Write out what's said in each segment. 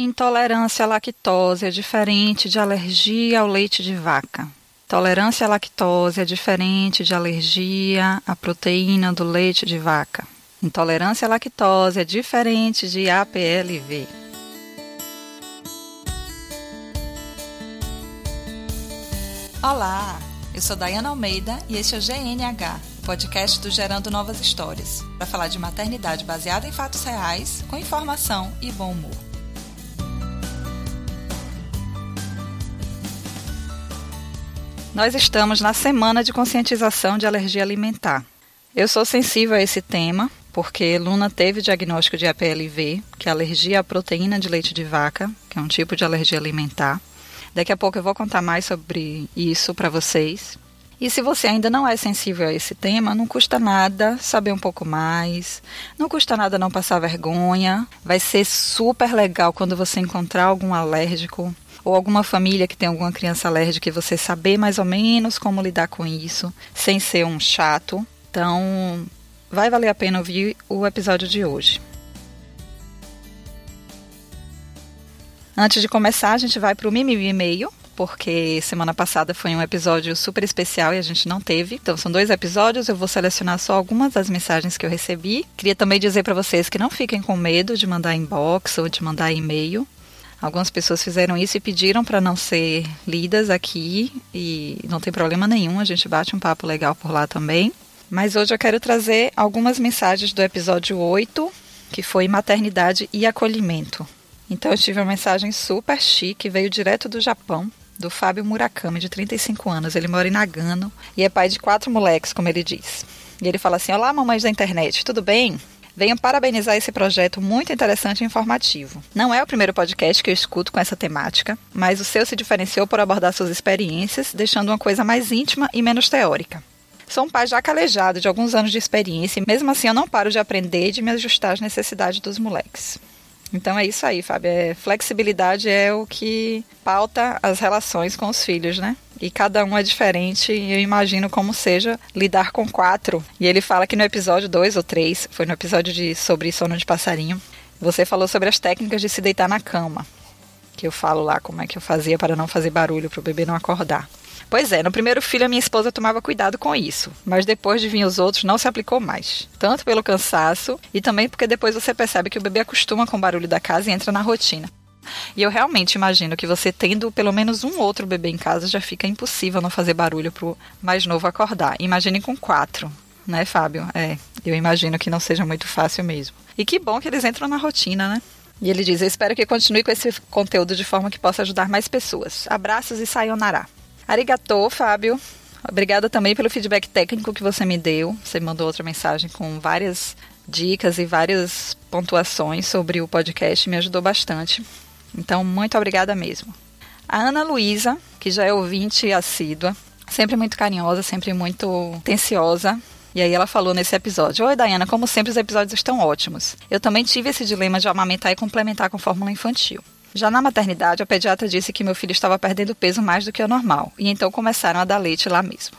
Intolerância à lactose é diferente de alergia ao leite de vaca. Tolerância à lactose é diferente de alergia à proteína do leite de vaca. Intolerância à lactose é diferente de APLV. Olá, eu sou Dayana Almeida e este é o GNH, podcast do Gerando Novas Histórias, para falar de maternidade baseada em fatos reais, com informação e bom humor. Nós estamos na semana de conscientização de alergia alimentar. Eu sou sensível a esse tema porque Luna teve diagnóstico de APLV, que é alergia à proteína de leite de vaca, que é um tipo de alergia alimentar. Daqui a pouco eu vou contar mais sobre isso para vocês. E se você ainda não é sensível a esse tema, não custa nada saber um pouco mais, não custa nada não passar vergonha. Vai ser super legal quando você encontrar algum alérgico ou alguma família que tem alguma criança alérgica e você saber mais ou menos como lidar com isso, sem ser um chato. Então, vai valer a pena ouvir o episódio de hoje. Antes de começar, a gente vai para o Mimimi e-mail, porque semana passada foi um episódio super especial e a gente não teve. Então são dois episódios, eu vou selecionar só algumas das mensagens que eu recebi. Queria também dizer para vocês que não fiquem com medo de mandar inbox ou de mandar e-mail. Algumas pessoas fizeram isso e pediram para não ser lidas aqui e não tem problema nenhum, a gente bate um papo legal por lá também. Mas hoje eu quero trazer algumas mensagens do episódio 8, que foi maternidade e acolhimento. Então eu tive uma mensagem super chique, veio direto do Japão, do Fábio Murakami, de 35 anos. Ele mora em Nagano e é pai de quatro moleques, como ele diz. E ele fala assim: Olá, mamães da internet, tudo bem? Venho parabenizar esse projeto muito interessante e informativo. Não é o primeiro podcast que eu escuto com essa temática, mas o seu se diferenciou por abordar suas experiências, deixando uma coisa mais íntima e menos teórica. Sou um pai já calejado de alguns anos de experiência e mesmo assim eu não paro de aprender e de me ajustar às necessidades dos moleques. Então é isso aí, Fábio. É, flexibilidade é o que pauta as relações com os filhos, né? E cada um é diferente, e eu imagino como seja lidar com quatro. E ele fala que no episódio 2 ou 3, foi no episódio de, sobre sono de passarinho, você falou sobre as técnicas de se deitar na cama. Que eu falo lá como é que eu fazia para não fazer barulho, para o bebê não acordar. Pois é, no primeiro filho a minha esposa tomava cuidado com isso, mas depois de vir os outros não se aplicou mais. Tanto pelo cansaço e também porque depois você percebe que o bebê acostuma com o barulho da casa e entra na rotina. E eu realmente imagino que você tendo pelo menos um outro bebê em casa já fica impossível não fazer barulho pro mais novo acordar. Imagine com quatro, né, Fábio? É, eu imagino que não seja muito fácil mesmo. E que bom que eles entram na rotina, né? E ele diz: Eu espero que continue com esse conteúdo de forma que possa ajudar mais pessoas. Abraços e sayonara. Arigatô, Fábio. Obrigada também pelo feedback técnico que você me deu. Você mandou outra mensagem com várias dicas e várias pontuações sobre o podcast, me ajudou bastante. Então, muito obrigada mesmo. A Ana Luísa, que já é ouvinte assídua, sempre muito carinhosa, sempre muito atenciosa. E aí ela falou nesse episódio: Oi, Dayana, como sempre os episódios estão ótimos. Eu também tive esse dilema de amamentar e complementar com fórmula infantil. Já na maternidade, a pediatra disse que meu filho estava perdendo peso mais do que o normal, e então começaram a dar leite lá mesmo.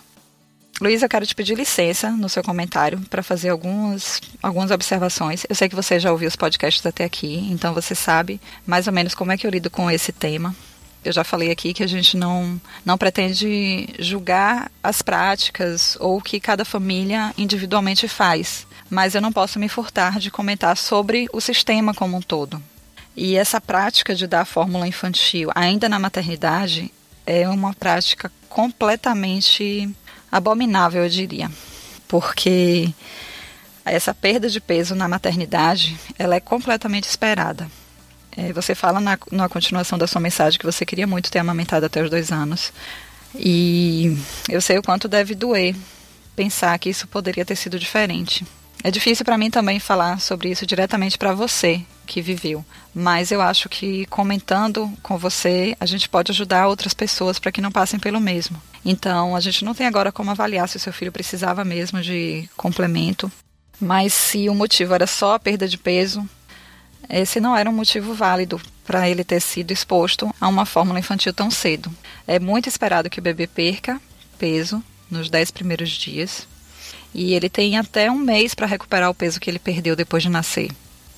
Luísa, eu quero te pedir licença no seu comentário para fazer algumas, algumas observações. Eu sei que você já ouviu os podcasts até aqui, então você sabe mais ou menos como é que eu lido com esse tema. Eu já falei aqui que a gente não, não pretende julgar as práticas ou o que cada família individualmente faz, mas eu não posso me furtar de comentar sobre o sistema como um todo. E essa prática de dar fórmula infantil ainda na maternidade é uma prática completamente abominável, eu diria. Porque essa perda de peso na maternidade, ela é completamente esperada. É, você fala na, na continuação da sua mensagem que você queria muito ter amamentado até os dois anos. E eu sei o quanto deve doer pensar que isso poderia ter sido diferente. É difícil para mim também falar sobre isso diretamente para você que viveu, mas eu acho que comentando com você, a gente pode ajudar outras pessoas para que não passem pelo mesmo. Então, a gente não tem agora como avaliar se o seu filho precisava mesmo de complemento, mas se o motivo era só a perda de peso, esse não era um motivo válido para ele ter sido exposto a uma fórmula infantil tão cedo. É muito esperado que o bebê perca peso nos 10 primeiros dias, e ele tem até um mês para recuperar o peso que ele perdeu depois de nascer.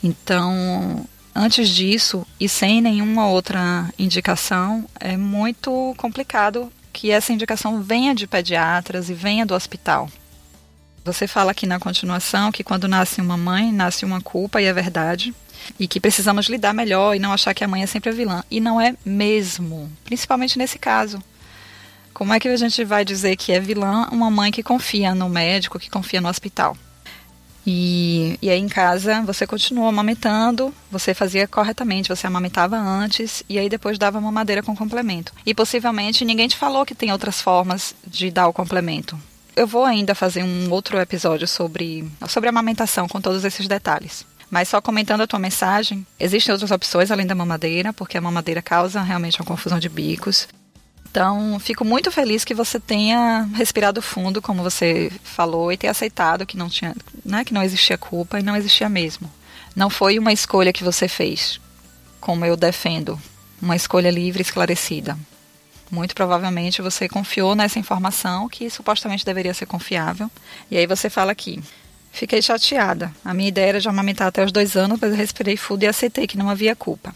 Então, antes disso e sem nenhuma outra indicação, é muito complicado que essa indicação venha de pediatras e venha do hospital. Você fala aqui na continuação que quando nasce uma mãe, nasce uma culpa, e é verdade, e que precisamos lidar melhor e não achar que a mãe é sempre a vilã. E não é mesmo, principalmente nesse caso. Como é que a gente vai dizer que é vilã uma mãe que confia no médico, que confia no hospital? E, e aí em casa você continuou amamentando, você fazia corretamente, você amamentava antes e aí depois dava mamadeira com complemento. E possivelmente ninguém te falou que tem outras formas de dar o complemento. Eu vou ainda fazer um outro episódio sobre, sobre amamentação com todos esses detalhes. Mas só comentando a tua mensagem, existem outras opções além da mamadeira, porque a mamadeira causa realmente uma confusão de bicos. Então, fico muito feliz que você tenha respirado fundo, como você falou, e ter aceitado que não tinha, né, que não existia culpa e não existia mesmo. Não foi uma escolha que você fez, como eu defendo, uma escolha livre e esclarecida. Muito provavelmente você confiou nessa informação que supostamente deveria ser confiável. E aí você fala aqui: Fiquei chateada. A minha ideia era de amamentar até os dois anos, mas eu respirei fundo e aceitei que não havia culpa.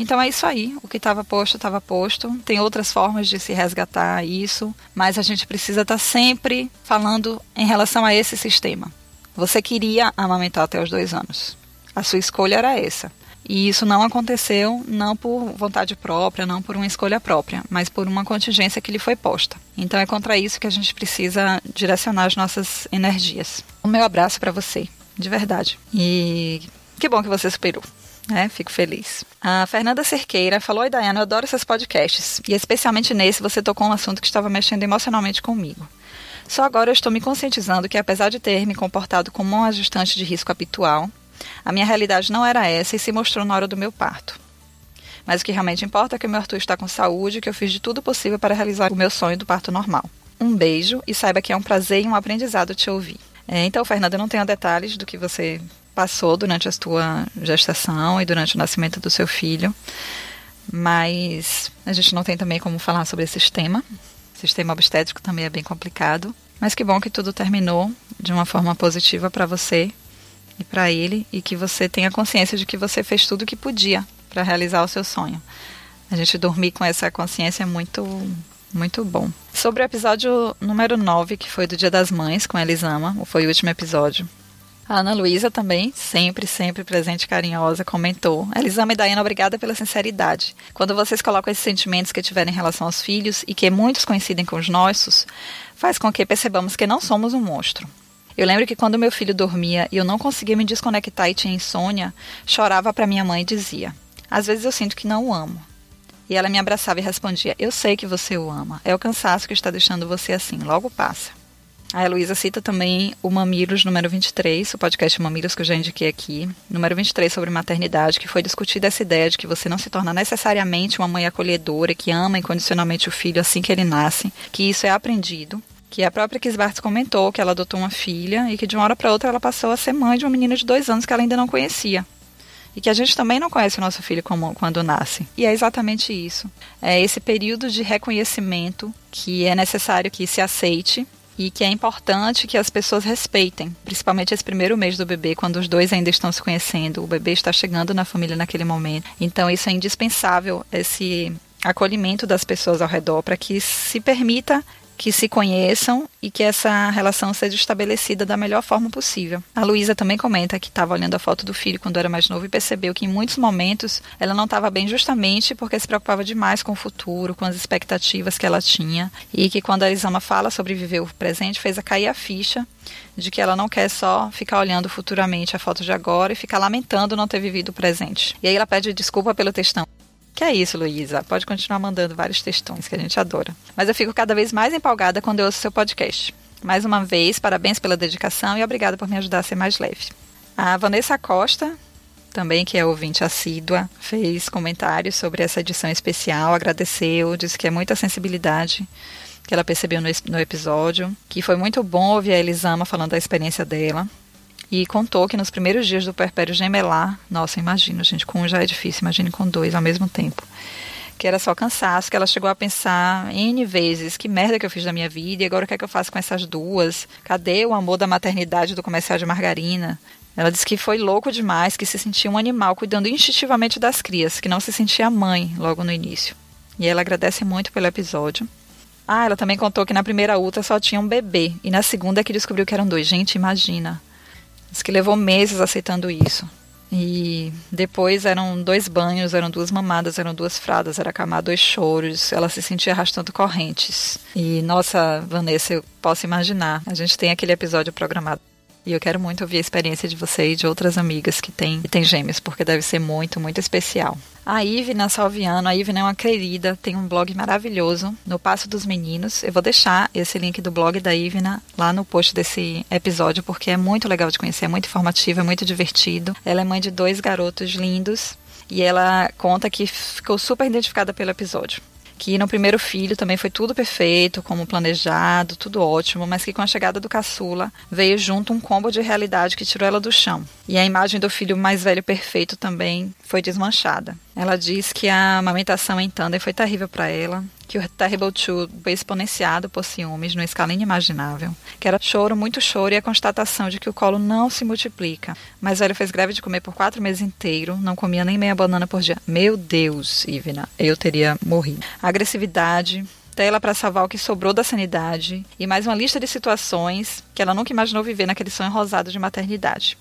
Então é isso aí. O que estava posto, estava posto. Tem outras formas de se resgatar isso, mas a gente precisa estar tá sempre falando em relação a esse sistema. Você queria amamentar até os dois anos. A sua escolha era essa. E isso não aconteceu não por vontade própria, não por uma escolha própria, mas por uma contingência que lhe foi posta. Então é contra isso que a gente precisa direcionar as nossas energias. O meu abraço para você, de verdade. E que bom que você superou. É, fico feliz. A Fernanda Cerqueira falou: Oi, Dayana, eu adoro seus podcasts. E especialmente nesse, você tocou um assunto que estava mexendo emocionalmente comigo. Só agora eu estou me conscientizando que, apesar de ter me comportado como um ajustante de risco habitual, a minha realidade não era essa e se mostrou na hora do meu parto. Mas o que realmente importa é que o meu Arthur está com saúde e que eu fiz de tudo possível para realizar o meu sonho do parto normal. Um beijo e saiba que é um prazer e um aprendizado te ouvir. É, então, Fernanda, eu não tenho detalhes do que você passou durante a sua gestação e durante o nascimento do seu filho, mas a gente não tem também como falar sobre esse sistema. O sistema obstétrico também é bem complicado, mas que bom que tudo terminou de uma forma positiva para você e para ele e que você tenha consciência de que você fez tudo o que podia para realizar o seu sonho. A gente dormir com essa consciência é muito muito bom. Sobre o episódio número 9, que foi do Dia das Mães com Elisama, foi o último episódio. A Ana Luísa também, sempre, sempre presente e carinhosa, comentou: Elisama e Dayana, obrigada pela sinceridade. Quando vocês colocam esses sentimentos que tiverem em relação aos filhos e que muitos coincidem com os nossos, faz com que percebamos que não somos um monstro. Eu lembro que quando meu filho dormia e eu não conseguia me desconectar e tinha insônia, chorava para minha mãe e dizia: Às vezes eu sinto que não o amo. E ela me abraçava e respondia: Eu sei que você o ama. É o cansaço que está deixando você assim. Logo passa. A Heloísa cita também o Mamilos número 23, o podcast Mamilos que eu já indiquei aqui, número 23 sobre maternidade, que foi discutida essa ideia de que você não se torna necessariamente uma mãe acolhedora que ama incondicionalmente o filho assim que ele nasce, que isso é aprendido, que a própria Kisbart comentou que ela adotou uma filha e que de uma hora para outra ela passou a ser mãe de uma menina de dois anos que ela ainda não conhecia. E que a gente também não conhece o nosso filho como, quando nasce. E é exatamente isso. É esse período de reconhecimento que é necessário que se aceite e que é importante que as pessoas respeitem, principalmente esse primeiro mês do bebê, quando os dois ainda estão se conhecendo, o bebê está chegando na família naquele momento. Então, isso é indispensável, esse acolhimento das pessoas ao redor, para que se permita que se conheçam e que essa relação seja estabelecida da melhor forma possível. A Luísa também comenta que estava olhando a foto do filho quando era mais novo e percebeu que em muitos momentos ela não estava bem justamente porque se preocupava demais com o futuro, com as expectativas que ela tinha e que quando a Elisama fala sobre viver o presente fez a cair a ficha de que ela não quer só ficar olhando futuramente a foto de agora e ficar lamentando não ter vivido o presente. E aí ela pede desculpa pelo textão. Que é isso, Luísa. Pode continuar mandando vários textões que a gente adora. Mas eu fico cada vez mais empolgada quando eu ouço seu podcast. Mais uma vez, parabéns pela dedicação e obrigada por me ajudar a ser mais leve. A Vanessa Costa, também que é ouvinte assídua, fez comentários sobre essa edição especial, agradeceu, disse que é muita sensibilidade que ela percebeu no, no episódio, que foi muito bom ouvir a Elisama falando da experiência dela, e contou que nos primeiros dias do perpério gemelar, nossa, imagina, gente, com um já é difícil, imagine com dois ao mesmo tempo. Que era só cansaço, que ela chegou a pensar N vezes, que merda que eu fiz da minha vida, e agora o que é que eu faço com essas duas? Cadê o amor da maternidade do comercial de margarina? Ela disse que foi louco demais, que se sentia um animal cuidando instintivamente das crias, que não se sentia mãe logo no início. E ela agradece muito pelo episódio. Ah, ela também contou que na primeira ultra só tinha um bebê e na segunda é que descobriu que eram dois. Gente, imagina. Diz que levou meses aceitando isso. E depois eram dois banhos, eram duas mamadas, eram duas fradas, era camar dois choros. Ela se sentia arrastando correntes. E nossa, Vanessa, eu posso imaginar. A gente tem aquele episódio programado e eu quero muito ouvir a experiência de você e de outras amigas que têm, que têm gêmeos, porque deve ser muito, muito especial. A Ivna Salviano, a Ivna é uma querida, tem um blog maravilhoso no Passo dos Meninos. Eu vou deixar esse link do blog da Ivna lá no post desse episódio, porque é muito legal de conhecer, é muito informativo, é muito divertido. Ela é mãe de dois garotos lindos e ela conta que ficou super identificada pelo episódio que no primeiro filho também foi tudo perfeito, como planejado, tudo ótimo, mas que com a chegada do caçula veio junto um combo de realidade que tirou ela do chão. E a imagem do filho mais velho perfeito também foi desmanchada. Ela diz que a amamentação em tandem foi terrível para ela, que o Terrible Two foi exponenciado por ciúmes numa escala inimaginável, que era choro, muito choro e a constatação de que o colo não se multiplica. Mas velho fez greve de comer por quatro meses inteiro, não comia nem meia banana por dia. Meu Deus, Ivna, eu teria morrido. agressividade, tela para salvar o que sobrou da sanidade e mais uma lista de situações que ela nunca imaginou viver naquele sonho rosado de maternidade.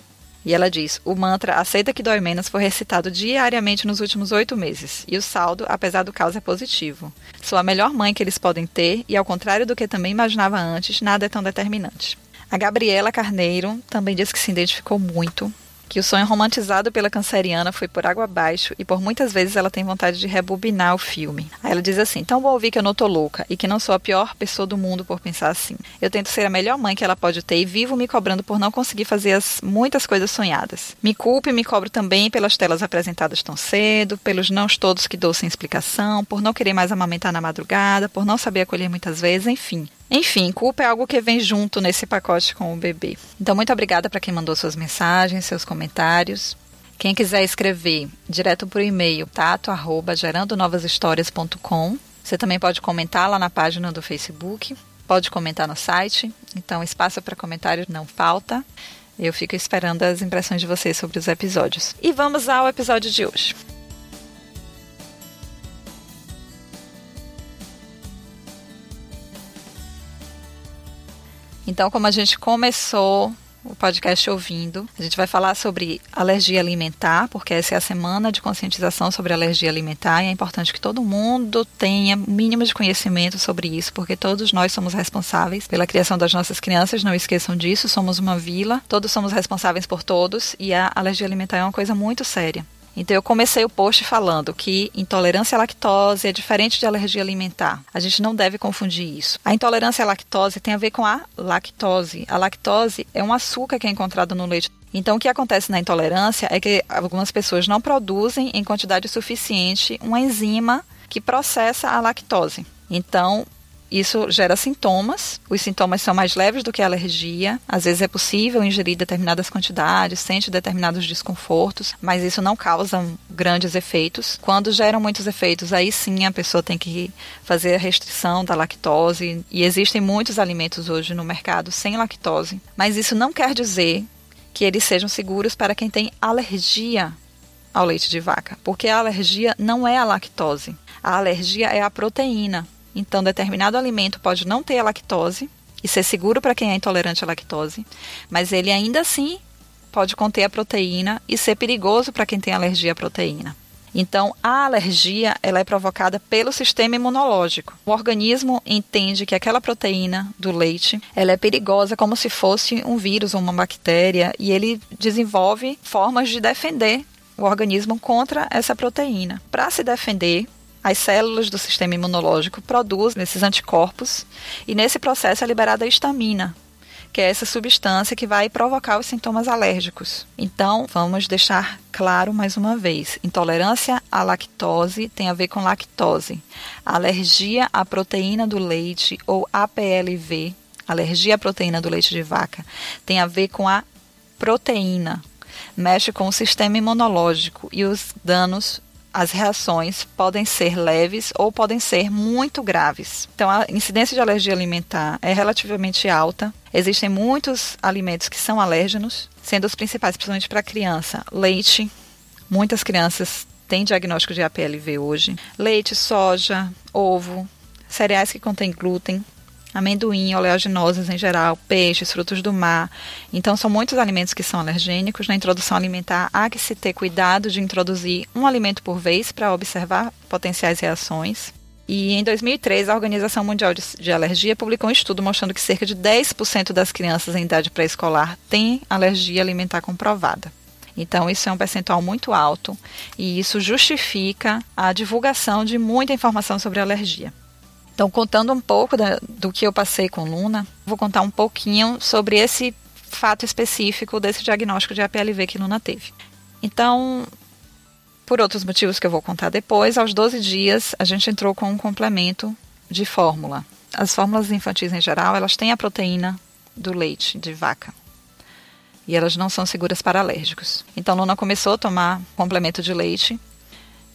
E ela diz: o mantra Aceita que dói menos foi recitado diariamente nos últimos oito meses. E o saldo, apesar do caos, é positivo. Sou a melhor mãe que eles podem ter, e ao contrário do que também imaginava antes, nada é tão determinante. A Gabriela Carneiro também diz que se identificou muito que o sonho romantizado pela canceriana foi por água abaixo e por muitas vezes ela tem vontade de rebobinar o filme. Aí ela diz assim: tão bom ouvir que eu não tô louca e que não sou a pior pessoa do mundo por pensar assim. Eu tento ser a melhor mãe que ela pode ter e vivo me cobrando por não conseguir fazer as muitas coisas sonhadas. Me culpo e me cobro também pelas telas apresentadas tão cedo, pelos nãos todos que dou sem explicação, por não querer mais amamentar na madrugada, por não saber acolher muitas vezes, enfim. Enfim, culpa é algo que vem junto nesse pacote com o bebê. Então, muito obrigada para quem mandou suas mensagens, seus comentários. Quem quiser escrever direto por e-mail, tato arroba gerandonovashistórias.com. Você também pode comentar lá na página do Facebook, pode comentar no site. Então, espaço para comentário não falta. Eu fico esperando as impressões de vocês sobre os episódios. E vamos ao episódio de hoje. Então, como a gente começou o podcast ouvindo. A gente vai falar sobre alergia alimentar, porque essa é a semana de conscientização sobre alergia alimentar e é importante que todo mundo tenha mínimo de conhecimento sobre isso, porque todos nós somos responsáveis pela criação das nossas crianças, não esqueçam disso, somos uma vila, todos somos responsáveis por todos e a alergia alimentar é uma coisa muito séria. Então eu comecei o post falando que intolerância à lactose é diferente de alergia alimentar. A gente não deve confundir isso. A intolerância à lactose tem a ver com a lactose. A lactose é um açúcar que é encontrado no leite então, o que acontece na intolerância é que algumas pessoas não produzem em quantidade suficiente uma enzima que processa a lactose. Então, isso gera sintomas. Os sintomas são mais leves do que a alergia. Às vezes é possível ingerir determinadas quantidades, sente determinados desconfortos, mas isso não causa grandes efeitos. Quando geram muitos efeitos, aí sim a pessoa tem que fazer a restrição da lactose. E existem muitos alimentos hoje no mercado sem lactose, mas isso não quer dizer que eles sejam seguros para quem tem alergia ao leite de vaca, porque a alergia não é a lactose. A alergia é a proteína. Então, determinado alimento pode não ter a lactose e ser seguro para quem é intolerante à lactose, mas ele ainda assim pode conter a proteína e ser perigoso para quem tem alergia à proteína. Então, a alergia ela é provocada pelo sistema imunológico. O organismo entende que aquela proteína do leite ela é perigosa como se fosse um vírus ou uma bactéria e ele desenvolve formas de defender o organismo contra essa proteína. Para se defender, as células do sistema imunológico produzem esses anticorpos e nesse processo é liberada a histamina, que é essa substância que vai provocar os sintomas alérgicos. Então, vamos deixar claro mais uma vez: intolerância à lactose tem a ver com lactose. alergia à proteína do leite ou APLV, alergia à proteína do leite de vaca, tem a ver com a proteína. Mexe com o sistema imunológico e os danos as reações podem ser leves ou podem ser muito graves. Então, a incidência de alergia alimentar é relativamente alta. Existem muitos alimentos que são alérgenos, sendo os principais, principalmente para criança, leite. Muitas crianças têm diagnóstico de APLV hoje. Leite, soja, ovo, cereais que contêm glúten, amendoim, oleaginosas em geral, peixes, frutos do mar. Então, são muitos alimentos que são alergênicos. Na introdução alimentar, há que se ter cuidado de introduzir um alimento por vez para observar potenciais reações. E em 2003, a Organização Mundial de Alergia publicou um estudo mostrando que cerca de 10% das crianças em idade pré-escolar têm alergia alimentar comprovada. Então, isso é um percentual muito alto e isso justifica a divulgação de muita informação sobre alergia. Então, contando um pouco da, do que eu passei com Luna, vou contar um pouquinho sobre esse fato específico desse diagnóstico de APLV que Luna teve. Então, por outros motivos que eu vou contar depois, aos 12 dias a gente entrou com um complemento de fórmula. As fórmulas infantis em geral, elas têm a proteína do leite de vaca. E elas não são seguras para alérgicos. Então, Luna começou a tomar complemento de leite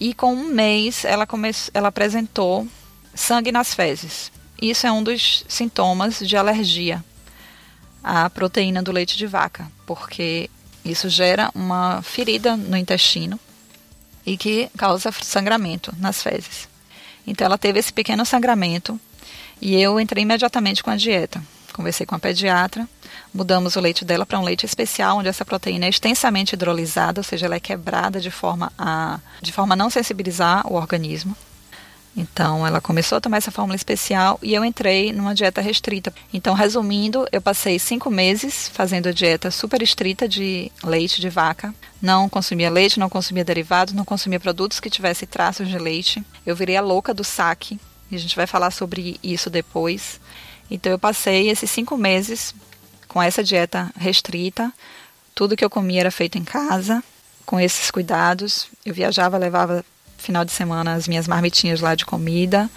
e com um mês ela, come... ela apresentou sangue nas fezes. Isso é um dos sintomas de alergia à proteína do leite de vaca, porque isso gera uma ferida no intestino e que causa sangramento nas fezes. Então ela teve esse pequeno sangramento e eu entrei imediatamente com a dieta. Conversei com a pediatra, mudamos o leite dela para um leite especial, onde essa proteína é extensamente hidrolisada, ou seja, ela é quebrada de forma a, de forma a não sensibilizar o organismo. Então, ela começou a tomar essa fórmula especial e eu entrei numa dieta restrita. Então, resumindo, eu passei cinco meses fazendo a dieta super estrita de leite de vaca. Não consumia leite, não consumia derivados, não consumia produtos que tivessem traços de leite. Eu virei a louca do saque, e a gente vai falar sobre isso depois. Então, eu passei esses cinco meses com essa dieta restrita. Tudo que eu comia era feito em casa, com esses cuidados. Eu viajava, levava final de semana as minhas marmitinhas lá de comida,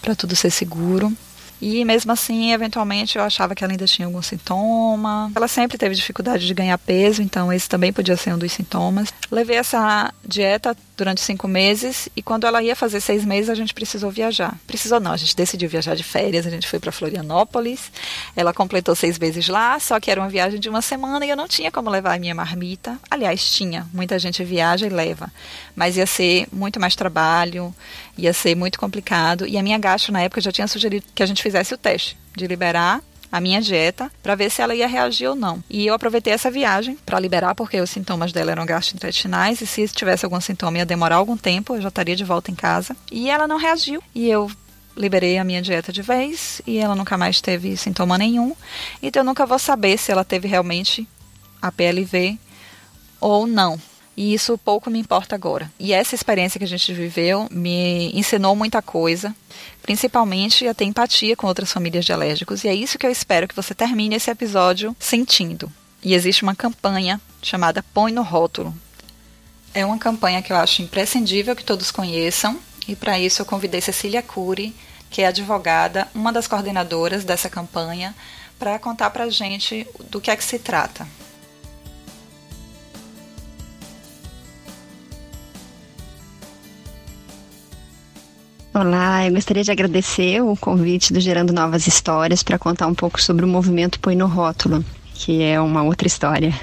para tudo ser seguro. E mesmo assim, eventualmente, eu achava que ela ainda tinha algum sintoma. Ela sempre teve dificuldade de ganhar peso, então esse também podia ser um dos sintomas. Levei essa dieta durante cinco meses e quando ela ia fazer seis meses, a gente precisou viajar. Precisou não, a gente decidiu viajar de férias, a gente foi para Florianópolis. Ela completou seis meses lá, só que era uma viagem de uma semana e eu não tinha como levar a minha marmita. Aliás, tinha. Muita gente viaja e leva. Mas ia ser muito mais trabalho, ia ser muito complicado. E a minha gastro, na época, já tinha sugerido que a gente fizesse o teste de liberar a minha dieta para ver se ela ia reagir ou não. E eu aproveitei essa viagem para liberar, porque os sintomas dela eram gastrointestinais e se tivesse algum sintoma ia demorar algum tempo, eu já estaria de volta em casa. E ela não reagiu. E eu liberei a minha dieta de vez e ela nunca mais teve sintoma nenhum. Então eu nunca vou saber se ela teve realmente a PLV ou não. E isso pouco me importa agora. E essa experiência que a gente viveu me ensinou muita coisa, principalmente a ter empatia com outras famílias de alérgicos. E é isso que eu espero que você termine esse episódio sentindo. E existe uma campanha chamada Põe no Rótulo. É uma campanha que eu acho imprescindível que todos conheçam. E para isso eu convidei Cecília Cury, que é advogada, uma das coordenadoras dessa campanha, para contar para a gente do que é que se trata. Olá, eu gostaria de agradecer o convite do Gerando Novas Histórias para contar um pouco sobre o movimento Põe no Rótulo, que é uma outra história.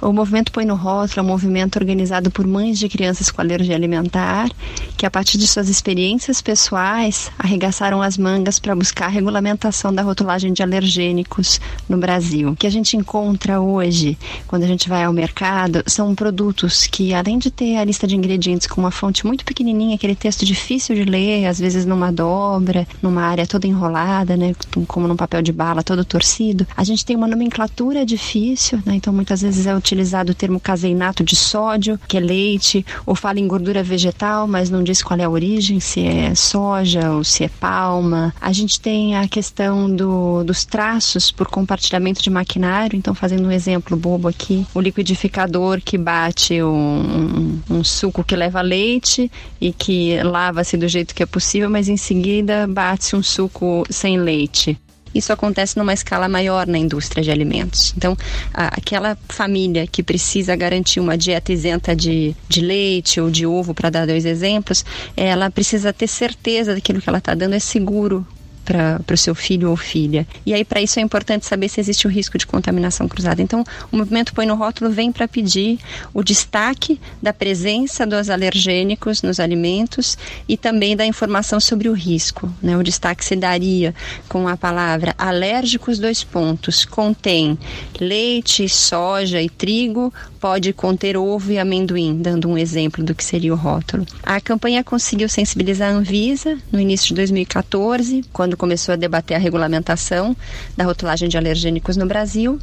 O movimento Põe no Rótulo é um movimento organizado por mães de crianças com alergia alimentar, que a partir de suas experiências pessoais arregaçaram as mangas para buscar a regulamentação da rotulagem de alergênicos no Brasil. O que a gente encontra hoje, quando a gente vai ao mercado, são produtos que, além de ter a lista de ingredientes com uma fonte muito pequenininha, aquele texto difícil de ler, às vezes numa dobra, numa área toda enrolada, né, como num papel de bala todo torcido, a gente tem uma nomenclatura difícil, né, então muitas vezes é utilizado o termo caseinato de sódio, que é leite, ou fala em gordura vegetal, mas não diz qual é a origem, se é soja ou se é palma. A gente tem a questão do, dos traços por compartilhamento de maquinário, então fazendo um exemplo bobo aqui, o liquidificador que bate um, um, um suco que leva leite e que lava-se do jeito que é possível, mas em seguida bate-se um suco sem leite. Isso acontece numa escala maior na indústria de alimentos. Então, a, aquela família que precisa garantir uma dieta isenta de, de leite ou de ovo, para dar dois exemplos, ela precisa ter certeza daquilo que ela está dando é seguro para o seu filho ou filha. E aí, para isso, é importante saber se existe o risco de contaminação cruzada. Então, o movimento Põe no Rótulo vem para pedir o destaque da presença dos alergênicos nos alimentos e também da informação sobre o risco. Né? O destaque se daria com a palavra alérgicos, dois pontos, contém leite, soja e trigo, pode conter ovo e amendoim, dando um exemplo do que seria o rótulo. A campanha conseguiu sensibilizar a Anvisa no início de 2014, quando começou a debater a regulamentação da rotulagem de alergênicos no Brasil.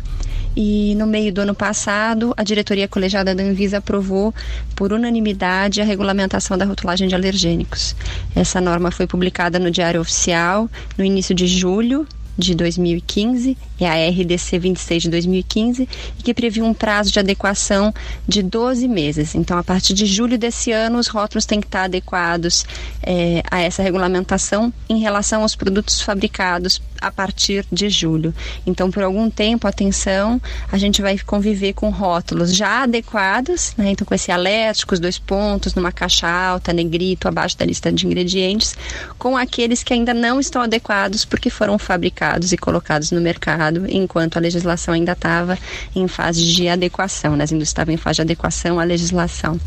E no meio do ano passado, a diretoria colegiada da Anvisa aprovou por unanimidade a regulamentação da rotulagem de alergênicos. Essa norma foi publicada no Diário Oficial no início de julho de 2015, é a RDC 26 de 2015, e que previu um prazo de adequação de 12 meses. Então, a partir de julho desse ano, os rótulos têm que estar adequados é, a essa regulamentação em relação aos produtos fabricados a partir de julho. Então, por algum tempo, atenção, a gente vai conviver com rótulos já adequados, né? então com esse alérgico, os dois pontos, numa caixa alta, negrito, abaixo da lista de ingredientes, com aqueles que ainda não estão adequados porque foram fabricados e colocados no mercado, enquanto a legislação ainda estava em fase de adequação, né? as indústrias em fase de adequação à legislação.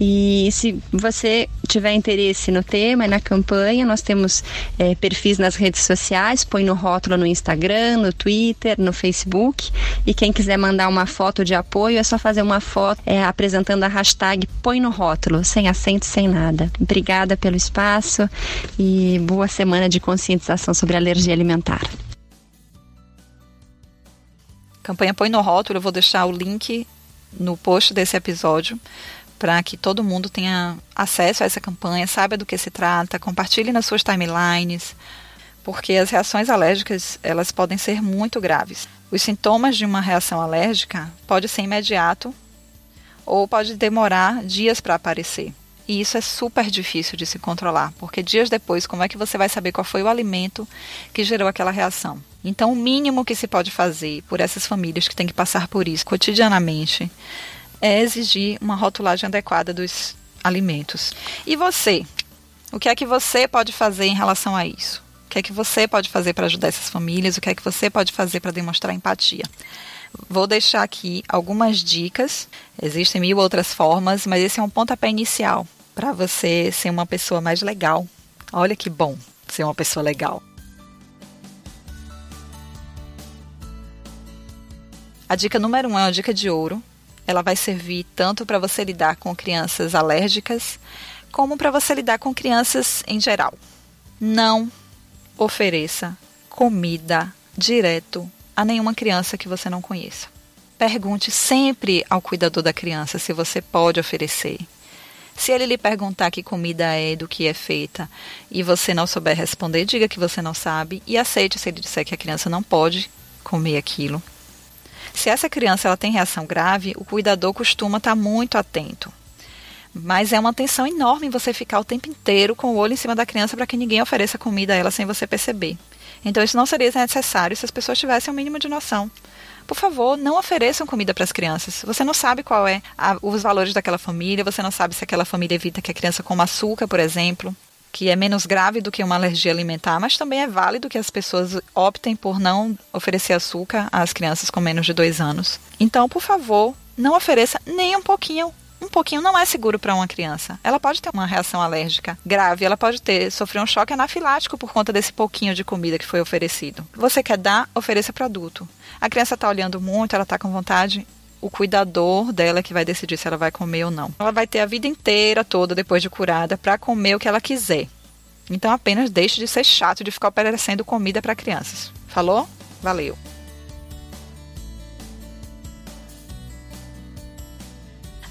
E se você tiver interesse no tema e na campanha, nós temos é, perfis nas redes sociais, põe no rótulo no Instagram, no Twitter, no Facebook. E quem quiser mandar uma foto de apoio, é só fazer uma foto é, apresentando a hashtag Põe no Rótulo, sem acento, sem nada. Obrigada pelo espaço e boa semana de conscientização sobre alergia alimentar. Campanha Põe no Rótulo, eu vou deixar o link no post desse episódio para que todo mundo tenha acesso a essa campanha, saiba do que se trata, compartilhe nas suas timelines, porque as reações alérgicas elas podem ser muito graves. Os sintomas de uma reação alérgica pode ser imediato ou pode demorar dias para aparecer. E isso é super difícil de se controlar, porque dias depois, como é que você vai saber qual foi o alimento que gerou aquela reação? Então, o mínimo que se pode fazer por essas famílias que têm que passar por isso cotidianamente é exigir uma rotulagem adequada dos alimentos. E você? O que é que você pode fazer em relação a isso? O que é que você pode fazer para ajudar essas famílias? O que é que você pode fazer para demonstrar empatia? Vou deixar aqui algumas dicas. Existem mil outras formas, mas esse é um pontapé inicial para você ser uma pessoa mais legal. Olha que bom ser uma pessoa legal. A dica número um é uma dica de ouro. Ela vai servir tanto para você lidar com crianças alérgicas, como para você lidar com crianças em geral. Não ofereça comida direto a nenhuma criança que você não conheça. Pergunte sempre ao cuidador da criança se você pode oferecer. Se ele lhe perguntar que comida é, do que é feita, e você não souber responder, diga que você não sabe e aceite se ele disser que a criança não pode comer aquilo. Se essa criança ela tem reação grave, o cuidador costuma estar muito atento. Mas é uma tensão enorme você ficar o tempo inteiro com o olho em cima da criança para que ninguém ofereça comida a ela sem você perceber. Então isso não seria necessário se as pessoas tivessem o um mínimo de noção. Por favor, não ofereçam comida para as crianças. Você não sabe qual é a, os valores daquela família, você não sabe se aquela família evita que a criança coma açúcar, por exemplo, que é menos grave do que uma alergia alimentar, mas também é válido que as pessoas optem por não oferecer açúcar às crianças com menos de dois anos. Então, por favor, não ofereça nem um pouquinho um pouquinho não é seguro para uma criança. Ela pode ter uma reação alérgica grave, ela pode ter sofrer um choque anafilático por conta desse pouquinho de comida que foi oferecido. Você quer dar, ofereça para adulto. A criança está olhando muito, ela está com vontade, o cuidador dela que vai decidir se ela vai comer ou não. Ela vai ter a vida inteira toda depois de curada para comer o que ela quiser. Então apenas deixe de ser chato de ficar oferecendo comida para crianças. Falou? Valeu.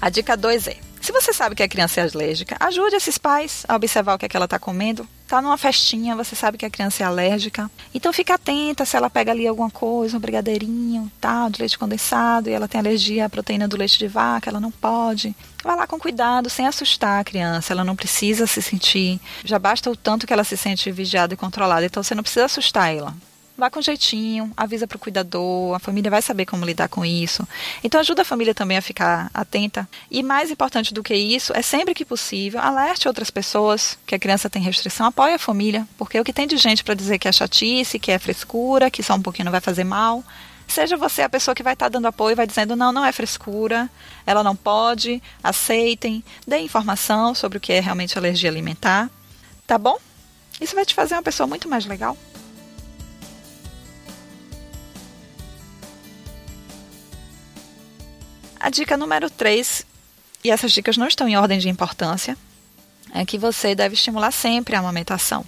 A dica 2 é: se você sabe que a criança é alérgica, ajude esses pais a observar o que, é que ela está comendo. Tá numa festinha, você sabe que a criança é alérgica. Então fica atenta se ela pega ali alguma coisa, um brigadeirinho, tal, de leite condensado, e ela tem alergia à proteína do leite de vaca, ela não pode. Vá lá com cuidado, sem assustar a criança. Ela não precisa se sentir. Já basta o tanto que ela se sente vigiada e controlada. Então você não precisa assustar ela. Vá com jeitinho, avisa para o cuidador, a família vai saber como lidar com isso. Então ajuda a família também a ficar atenta. E mais importante do que isso, é sempre que possível, alerte outras pessoas que a criança tem restrição, apoie a família, porque o que tem de gente para dizer que é chatice, que é frescura, que só um pouquinho não vai fazer mal, seja você a pessoa que vai estar tá dando apoio, vai dizendo não, não é frescura, ela não pode, aceitem, dê informação sobre o que é realmente alergia alimentar, tá bom? Isso vai te fazer uma pessoa muito mais legal. A dica número 3, e essas dicas não estão em ordem de importância, é que você deve estimular sempre a amamentação.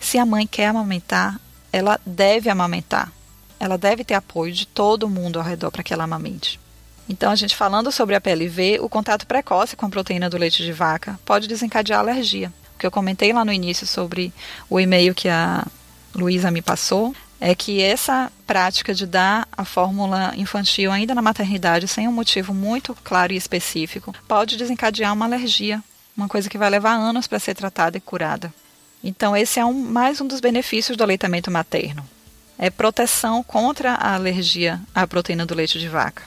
Se a mãe quer amamentar, ela deve amamentar. Ela deve ter apoio de todo mundo ao redor para que ela amamente. Então, a gente falando sobre a PLV, o contato precoce com a proteína do leite de vaca pode desencadear alergia. O que eu comentei lá no início sobre o e-mail que a Luísa me passou é que essa prática de dar a fórmula infantil ainda na maternidade sem um motivo muito claro e específico pode desencadear uma alergia, uma coisa que vai levar anos para ser tratada e curada. Então esse é um, mais um dos benefícios do aleitamento materno. É proteção contra a alergia à proteína do leite de vaca.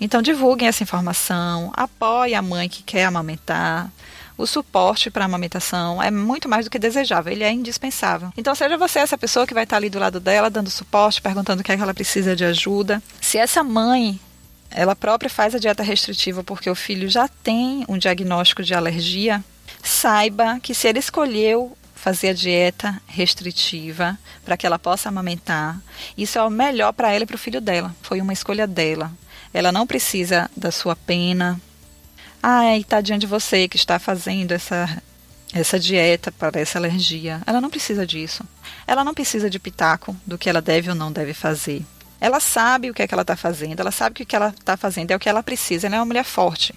Então divulguem essa informação, apoie a mãe que quer amamentar, o suporte para a amamentação é muito mais do que desejável, ele é indispensável. Então, seja você essa pessoa que vai estar ali do lado dela, dando suporte, perguntando o que é que ela precisa de ajuda. Se essa mãe ela própria faz a dieta restritiva porque o filho já tem um diagnóstico de alergia, saiba que se ele escolheu fazer a dieta restritiva para que ela possa amamentar, isso é o melhor para ela e para o filho dela. Foi uma escolha dela. Ela não precisa da sua pena, Ai, tadinha de você que está fazendo essa essa dieta para essa alergia. Ela não precisa disso. Ela não precisa de pitaco do que ela deve ou não deve fazer. Ela sabe o que é que ela está fazendo, ela sabe que o que ela está fazendo é o que ela precisa. Ela é uma mulher forte.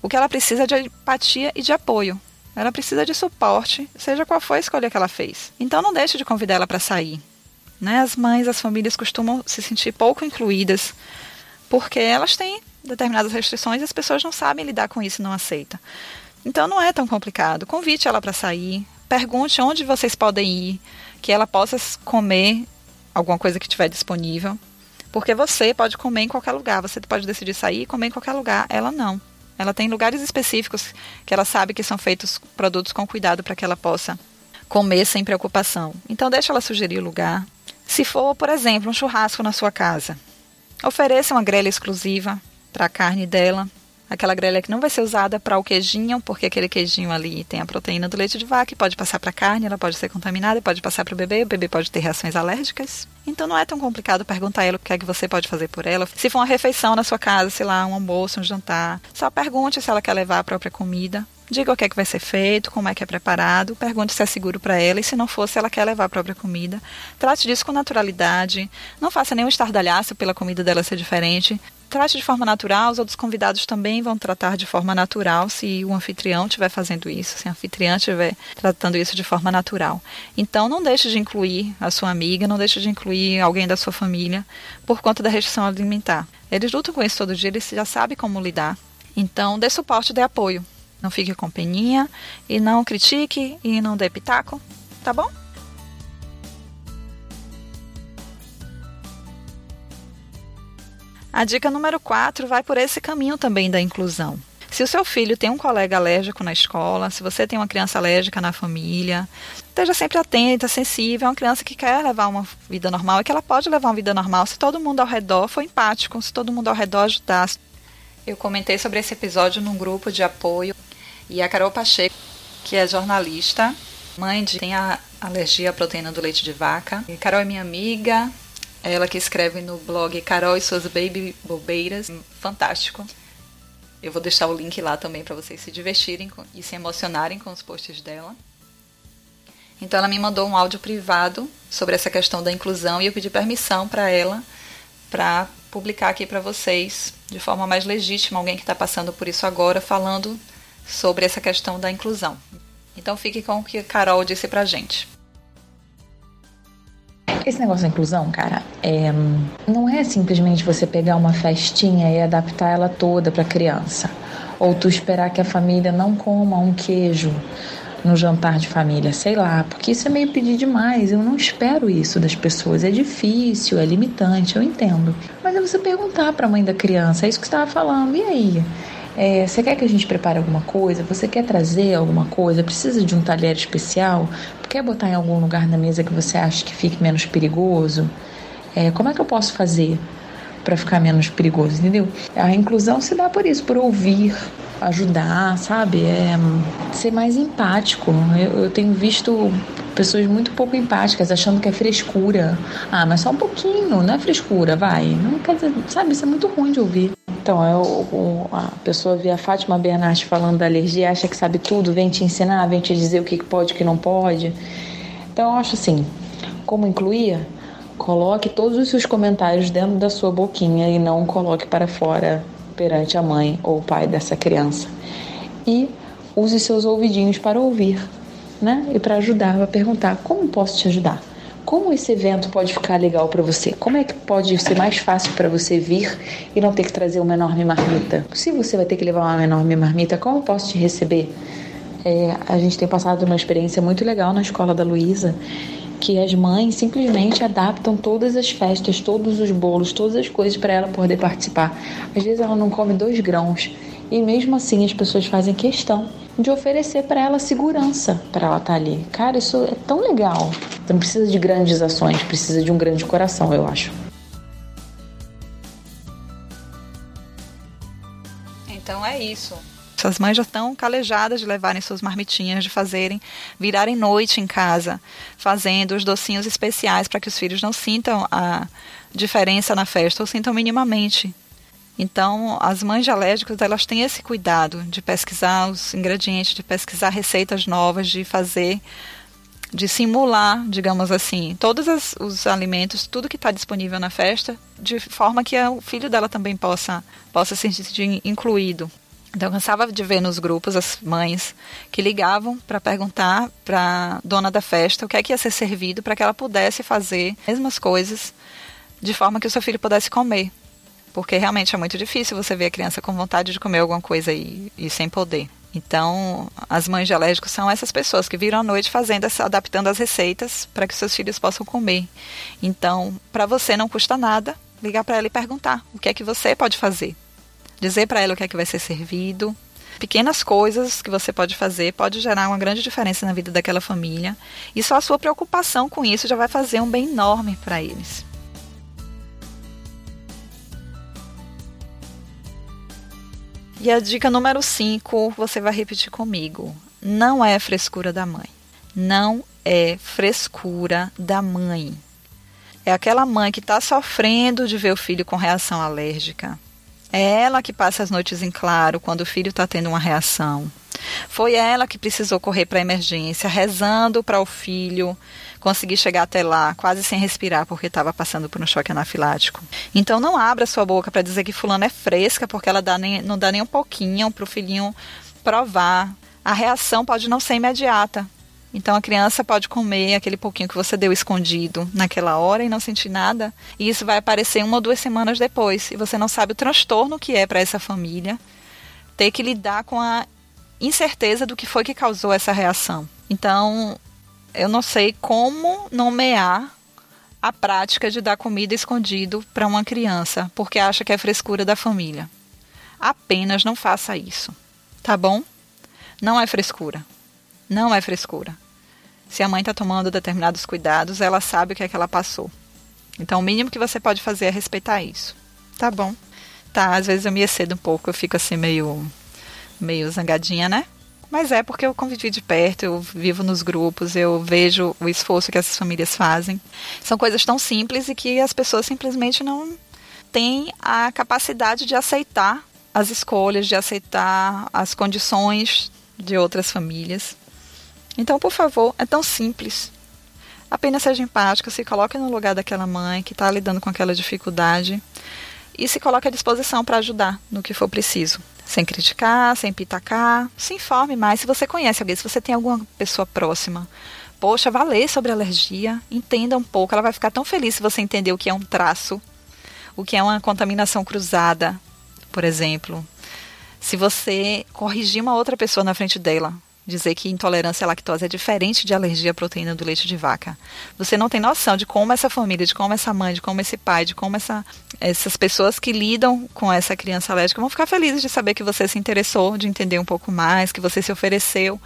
O que ela precisa é de empatia e de apoio. Ela precisa de suporte, seja qual for a escolha que ela fez. Então não deixe de convidar ela para sair. Né? As mães, as famílias costumam se sentir pouco incluídas porque elas têm determinadas restrições e as pessoas não sabem lidar com isso e não aceitam. Então não é tão complicado. Convite ela para sair, pergunte onde vocês podem ir, que ela possa comer alguma coisa que tiver disponível. Porque você pode comer em qualquer lugar, você pode decidir sair e comer em qualquer lugar. Ela não. Ela tem lugares específicos que ela sabe que são feitos produtos com cuidado para que ela possa comer sem preocupação. Então deixa ela sugerir o lugar. Se for, por exemplo, um churrasco na sua casa, ofereça uma grelha exclusiva para a carne dela. Aquela grelha que não vai ser usada para o queijinho, porque aquele queijinho ali tem a proteína do leite de vaca e pode passar para a carne, ela pode ser contaminada, pode passar para o bebê, o bebê pode ter reações alérgicas. Então não é tão complicado perguntar a ela o que é que você pode fazer por ela. Se for uma refeição na sua casa, sei lá, um almoço, um jantar, só pergunte se ela quer levar a própria comida. Diga o que é que vai ser feito, como é que é preparado, pergunte se é seguro para ela e se não for, se ela quer levar a própria comida. Trate disso com naturalidade. Não faça nenhum estardalhaço pela comida dela ser diferente trate de forma natural, os outros convidados também vão tratar de forma natural se o anfitrião estiver fazendo isso, se a anfitriã estiver tratando isso de forma natural. Então, não deixe de incluir a sua amiga, não deixe de incluir alguém da sua família por conta da restrição alimentar. Eles lutam com isso todo dia, eles já sabem como lidar. Então, dê suporte, dê apoio. Não fique com peninha e não critique e não dê pitaco, tá bom? A dica número 4 vai por esse caminho também da inclusão. Se o seu filho tem um colega alérgico na escola, se você tem uma criança alérgica na família, esteja sempre atenta, sensível. É uma criança que quer levar uma vida normal e que ela pode levar uma vida normal se todo mundo ao redor for empático, se todo mundo ao redor ajudasse. Eu comentei sobre esse episódio num grupo de apoio e a Carol Pacheco, que é jornalista, mãe de tem a alergia à proteína do leite de vaca. E Carol é minha amiga, ela que escreve no blog Carol e suas baby bobeiras. Fantástico. Eu vou deixar o link lá também para vocês se divertirem e se emocionarem com os posts dela. Então ela me mandou um áudio privado sobre essa questão da inclusão e eu pedi permissão para ela para publicar aqui para vocês de forma mais legítima alguém que está passando por isso agora falando sobre essa questão da inclusão. Então fique com o que a Carol disse para gente. Esse negócio da inclusão, cara, é, não é simplesmente você pegar uma festinha e adaptar ela toda para criança. Ou tu esperar que a família não coma um queijo no jantar de família, sei lá, porque isso é meio pedir demais. Eu não espero isso das pessoas. É difícil, é limitante, eu entendo. Mas é você perguntar para a mãe da criança, é isso que você estava falando. E aí? É, você quer que a gente prepare alguma coisa? Você quer trazer alguma coisa? Precisa de um talher especial? Quer botar em algum lugar na mesa que você acha que fique menos perigoso? É, como é que eu posso fazer para ficar menos perigoso, entendeu? A inclusão se dá por isso, por ouvir, ajudar, sabe? É ser mais empático. Eu, eu, tenho visto pessoas muito pouco empáticas, achando que é frescura. Ah, mas só um pouquinho, não é frescura, vai. Não quer dizer, sabe? Isso é muito ruim de ouvir. Então, eu, a pessoa vê a Fátima Bernardes falando da alergia, acha que sabe tudo, vem te ensinar, vem te dizer o que pode e o que não pode. Então, eu acho assim, como incluir? Coloque todos os seus comentários dentro da sua boquinha e não coloque para fora perante a mãe ou o pai dessa criança. E use seus ouvidinhos para ouvir, né? E para ajudar, para perguntar: como posso te ajudar? Como esse evento pode ficar legal para você? Como é que pode ser mais fácil para você vir e não ter que trazer uma enorme marmita? Se você vai ter que levar uma enorme marmita, como posso te receber? É, a gente tem passado uma experiência muito legal na escola da Luísa que as mães simplesmente adaptam todas as festas, todos os bolos, todas as coisas para ela poder participar. Às vezes ela não come dois grãos e mesmo assim as pessoas fazem questão de oferecer para ela segurança para ela estar tá ali. Cara, isso é tão legal. Não precisa de grandes ações, precisa de um grande coração, eu acho. Então é isso. As mães já estão calejadas de levarem suas marmitinhas, de fazerem, virarem noite em casa, fazendo os docinhos especiais para que os filhos não sintam a diferença na festa ou sintam minimamente. Então, as mães de alérgicos, elas têm esse cuidado de pesquisar os ingredientes, de pesquisar receitas novas, de fazer, de simular, digamos assim, todos as, os alimentos, tudo que está disponível na festa, de forma que o filho dela também possa, possa se sentir incluído. Então, eu cansava de ver nos grupos as mães que ligavam para perguntar para dona da festa o que é que ia ser servido para que ela pudesse fazer as mesmas coisas de forma que o seu filho pudesse comer. Porque realmente é muito difícil você ver a criança com vontade de comer alguma coisa e, e sem poder. Então, as mães de alérgicos são essas pessoas que viram à noite fazendo, adaptando as receitas para que seus filhos possam comer. Então, para você não custa nada ligar para ela e perguntar o que é que você pode fazer dizer para ela o que é que vai ser servido. Pequenas coisas que você pode fazer pode gerar uma grande diferença na vida daquela família. E só a sua preocupação com isso já vai fazer um bem enorme para eles. E a dica número 5, você vai repetir comigo. Não é frescura da mãe. Não é frescura da mãe. É aquela mãe que está sofrendo de ver o filho com reação alérgica. É ela que passa as noites em claro quando o filho está tendo uma reação. Foi ela que precisou correr para a emergência, rezando para o filho conseguir chegar até lá, quase sem respirar, porque estava passando por um choque anafilático. Então não abra sua boca para dizer que fulano é fresca, porque ela dá nem, não dá nem um pouquinho para o filhinho provar. A reação pode não ser imediata. Então a criança pode comer aquele pouquinho que você deu escondido naquela hora e não sentir nada, e isso vai aparecer uma ou duas semanas depois, e você não sabe o transtorno que é para essa família ter que lidar com a incerteza do que foi que causou essa reação. Então, eu não sei como nomear a prática de dar comida escondido para uma criança, porque acha que é frescura da família. Apenas não faça isso, tá bom? Não é frescura. Não é frescura. Se a mãe está tomando determinados cuidados, ela sabe o que é que ela passou. Então, o mínimo que você pode fazer é respeitar isso. Tá bom. Tá, às vezes eu me excedo um pouco, eu fico assim meio, meio zangadinha, né? Mas é porque eu convivi de perto, eu vivo nos grupos, eu vejo o esforço que essas famílias fazem. São coisas tão simples e que as pessoas simplesmente não têm a capacidade de aceitar as escolhas, de aceitar as condições de outras famílias. Então, por favor, é tão simples. Apenas seja empática, se coloque no lugar daquela mãe que está lidando com aquela dificuldade e se coloque à disposição para ajudar no que for preciso. Sem criticar, sem pitacar. Se informe mais se você conhece alguém, se você tem alguma pessoa próxima. Poxa, vá ler sobre alergia, entenda um pouco. Ela vai ficar tão feliz se você entender o que é um traço, o que é uma contaminação cruzada, por exemplo. Se você corrigir uma outra pessoa na frente dela dizer que intolerância à lactose é diferente de alergia à proteína do leite de vaca. Você não tem noção de como essa família, de como essa mãe, de como esse pai, de como essa, essas pessoas que lidam com essa criança alérgica vão ficar felizes de saber que você se interessou, de entender um pouco mais, que você se ofereceu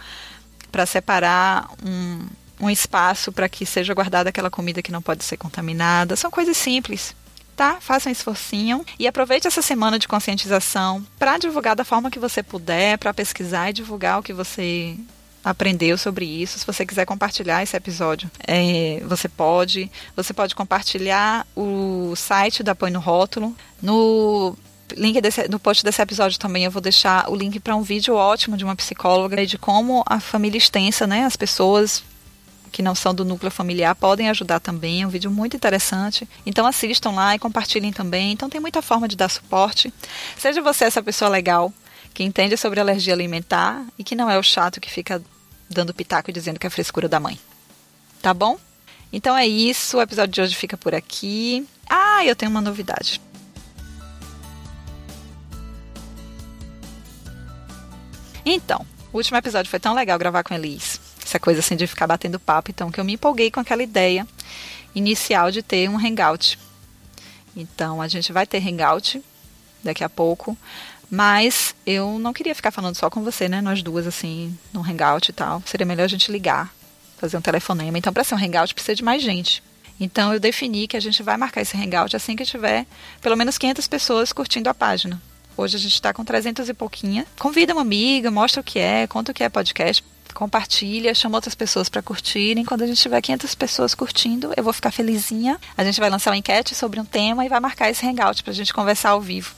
para separar um, um espaço para que seja guardada aquela comida que não pode ser contaminada. São coisas simples. Tá? Faça um esforcinho e aproveite essa semana de conscientização para divulgar da forma que você puder, para pesquisar e divulgar o que você aprendeu sobre isso. Se você quiser compartilhar esse episódio, é, você pode. Você pode compartilhar o site da Põe no Rótulo. No link desse, no post desse episódio também eu vou deixar o link para um vídeo ótimo de uma psicóloga de como a família extensa, né, as pessoas que não são do núcleo familiar podem ajudar também. É um vídeo muito interessante. Então assistam lá e compartilhem também. Então tem muita forma de dar suporte. Seja você essa pessoa legal que entende sobre alergia alimentar e que não é o chato que fica dando pitaco e dizendo que é frescura da mãe. Tá bom? Então é isso. O episódio de hoje fica por aqui. Ah, eu tenho uma novidade. Então, o último episódio foi tão legal gravar com a Elis essa coisa assim de ficar batendo papo, então que eu me empolguei com aquela ideia inicial de ter um hangout. Então a gente vai ter hangout daqui a pouco, mas eu não queria ficar falando só com você, né, nós duas assim, no hangout e tal. Seria melhor a gente ligar, fazer um telefonema. Então para ser um hangout precisa de mais gente. Então eu defini que a gente vai marcar esse hangout assim que tiver pelo menos 500 pessoas curtindo a página. Hoje a gente está com 300 e pouquinha. Convida uma amiga, mostra o que é, conta o que é podcast compartilha, chama outras pessoas para curtirem. Quando a gente tiver 500 pessoas curtindo, eu vou ficar felizinha. A gente vai lançar uma enquete sobre um tema e vai marcar esse hangout para a gente conversar ao vivo.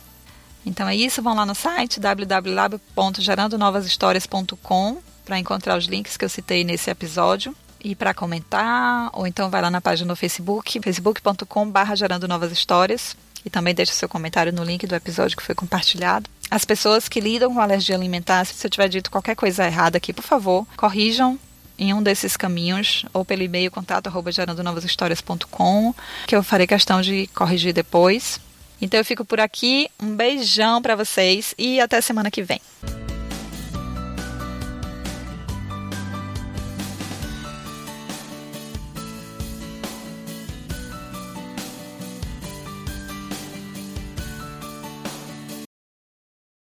Então é isso, vão lá no site www.gerandonovashistorias.com para encontrar os links que eu citei nesse episódio e para comentar, ou então vai lá na página no Facebook, facebook.com.br gerando novas histórias e também deixe seu comentário no link do episódio que foi compartilhado. As pessoas que lidam com alergia alimentar, se eu tiver dito qualquer coisa errada aqui, por favor, corrijam em um desses caminhos, ou pelo e-mail contato arroba gerandonovashistórias.com, que eu farei questão de corrigir depois. Então eu fico por aqui, um beijão para vocês e até semana que vem.